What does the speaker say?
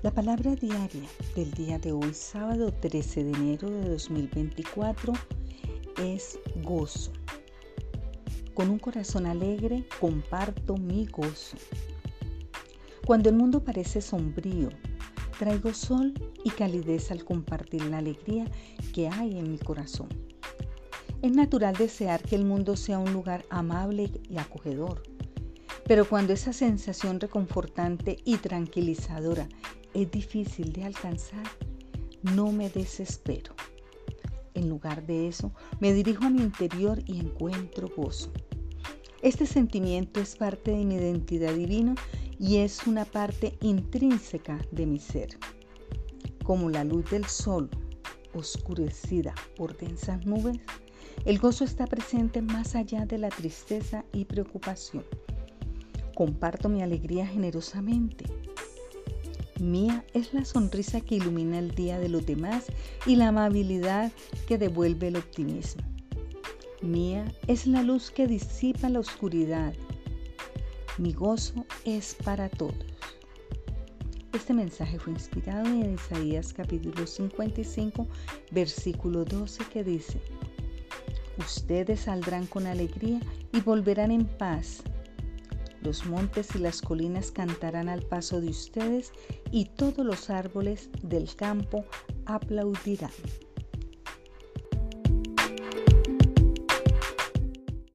La palabra diaria del día de hoy, sábado 13 de enero de 2024, es gozo. Con un corazón alegre comparto mi gozo. Cuando el mundo parece sombrío, traigo sol y calidez al compartir la alegría que hay en mi corazón. Es natural desear que el mundo sea un lugar amable y acogedor, pero cuando esa sensación reconfortante y tranquilizadora es difícil de alcanzar, no me desespero. En lugar de eso, me dirijo a mi interior y encuentro gozo. Este sentimiento es parte de mi identidad divina y es una parte intrínseca de mi ser. Como la luz del sol, oscurecida por densas nubes, el gozo está presente más allá de la tristeza y preocupación. Comparto mi alegría generosamente Mía es la sonrisa que ilumina el día de los demás y la amabilidad que devuelve el optimismo. Mía es la luz que disipa la oscuridad. Mi gozo es para todos. Este mensaje fue inspirado en Isaías capítulo 55, versículo 12 que dice, Ustedes saldrán con alegría y volverán en paz los montes y las colinas cantarán al paso de ustedes y todos los árboles del campo aplaudirán.